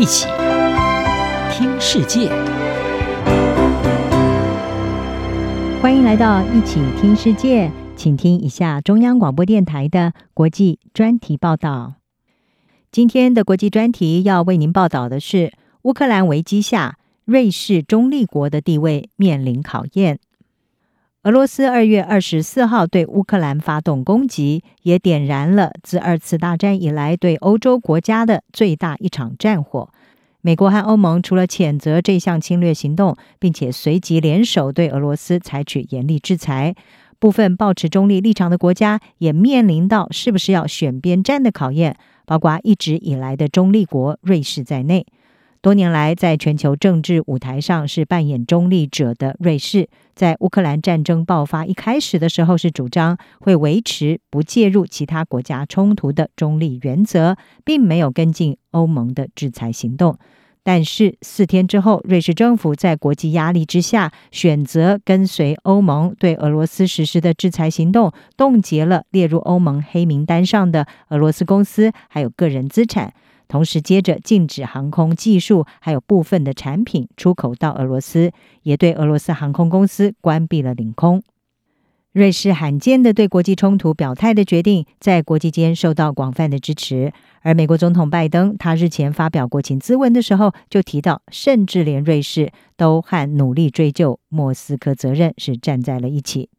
一起听世界，欢迎来到一起听世界，请听一下中央广播电台的国际专题报道。今天的国际专题要为您报道的是乌克兰危机下，瑞士中立国的地位面临考验。俄罗斯二月二十四号对乌克兰发动攻击，也点燃了自二次大战以来对欧洲国家的最大一场战火。美国和欧盟除了谴责这项侵略行动，并且随即联手对俄罗斯采取严厉制裁，部分抱持中立立场的国家也面临到是不是要选边站的考验，包括一直以来的中立国瑞士在内。多年来，在全球政治舞台上是扮演中立者的瑞士，在乌克兰战争爆发一开始的时候，是主张会维持不介入其他国家冲突的中立原则，并没有跟进欧盟的制裁行动。但是四天之后，瑞士政府在国际压力之下，选择跟随欧盟对俄罗斯实施的制裁行动，冻结了列入欧盟黑名单上的俄罗斯公司还有个人资产。同时，接着禁止航空技术还有部分的产品出口到俄罗斯，也对俄罗斯航空公司关闭了领空。瑞士罕见的对国际冲突表态的决定，在国际间受到广泛的支持。而美国总统拜登，他日前发表国情咨文的时候，就提到，甚至连瑞士都和努力追究莫斯科责任是站在了一起。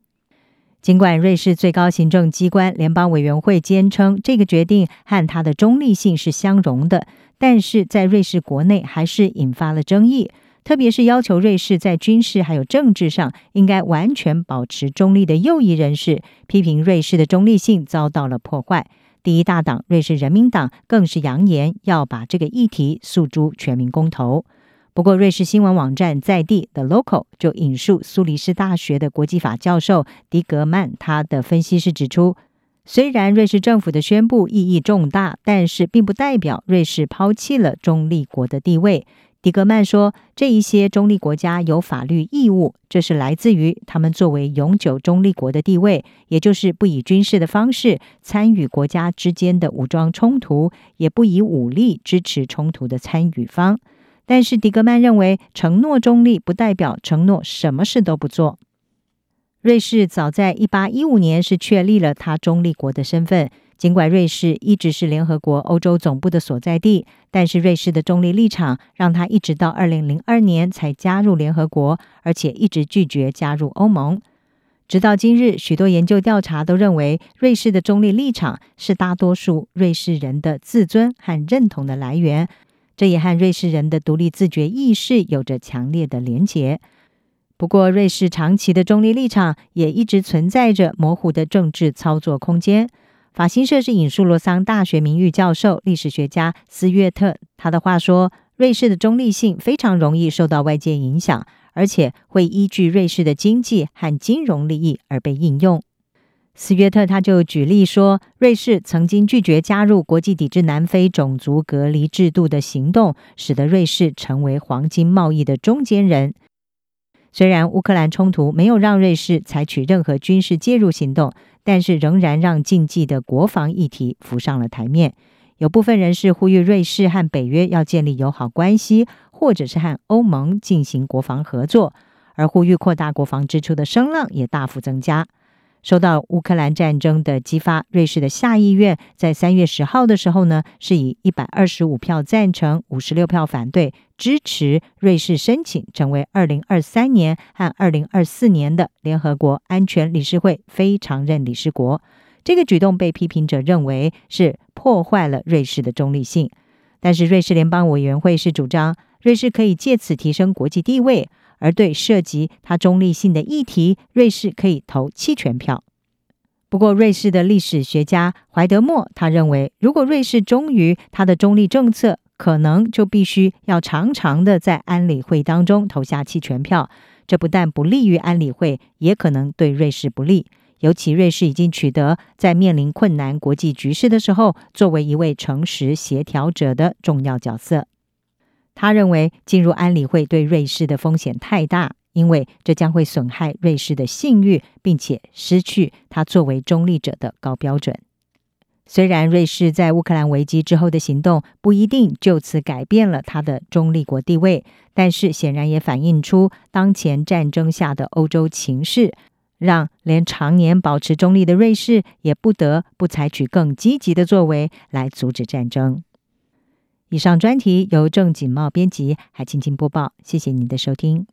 尽管瑞士最高行政机关联邦委员会坚称这个决定和它的中立性是相容的，但是在瑞士国内还是引发了争议，特别是要求瑞士在军事还有政治上应该完全保持中立的右翼人士批评瑞士的中立性遭到了破坏。第一大党瑞士人民党更是扬言要把这个议题诉诸全民公投。不过，瑞士新闻网站在地的 Local 就引述苏黎世大学的国际法教授迪格曼，他的分析是指出，虽然瑞士政府的宣布意义重大，但是并不代表瑞士抛弃了中立国的地位。迪格曼说，这一些中立国家有法律义务，这是来自于他们作为永久中立国的地位，也就是不以军事的方式参与国家之间的武装冲突，也不以武力支持冲突的参与方。但是，迪格曼认为，承诺中立不代表承诺什么事都不做。瑞士早在一八一五年是确立了它中立国的身份。尽管瑞士一直是联合国欧洲总部的所在地，但是瑞士的中立立场让它一直到二零零二年才加入联合国，而且一直拒绝加入欧盟。直到今日，许多研究调查都认为，瑞士的中立立场是大多数瑞士人的自尊和认同的来源。这也和瑞士人的独立自觉意识有着强烈的连结。不过，瑞士长期的中立立场也一直存在着模糊的政治操作空间。法新社是引述罗桑大学名誉教授、历史学家斯约特他的话说：“瑞士的中立性非常容易受到外界影响，而且会依据瑞士的经济和金融利益而被应用。”斯约特他就举例说，瑞士曾经拒绝加入国际抵制南非种族隔离制度的行动，使得瑞士成为黄金贸易的中间人。虽然乌克兰冲突没有让瑞士采取任何军事介入行动，但是仍然让禁忌的国防议题浮上了台面。有部分人士呼吁瑞士和北约要建立友好关系，或者是和欧盟进行国防合作，而呼吁扩大国防支出的声浪也大幅增加。受到乌克兰战争的激发，瑞士的下议院在三月十号的时候呢，是以一百二十五票赞成、五十六票反对，支持瑞士申请成为二零二三年和二零二四年的联合国安全理事会非常任理事国。这个举动被批评者认为是破坏了瑞士的中立性，但是瑞士联邦委员会是主张瑞士可以借此提升国际地位。而对涉及它中立性的议题，瑞士可以投弃权票。不过，瑞士的历史学家怀德莫他认为，如果瑞士忠于他的中立政策，可能就必须要常常的在安理会当中投下弃权票。这不但不利于安理会，也可能对瑞士不利。尤其瑞士已经取得在面临困难国际局势的时候，作为一位诚实协调者的重要角色。他认为进入安理会对瑞士的风险太大，因为这将会损害瑞士的信誉，并且失去他作为中立者的高标准。虽然瑞士在乌克兰危机之后的行动不一定就此改变了他的中立国地位，但是显然也反映出当前战争下的欧洲情势，让连常年保持中立的瑞士也不得不采取更积极的作为来阻止战争。以上专题由郑锦茂编辑，还清清播报，谢谢您的收听。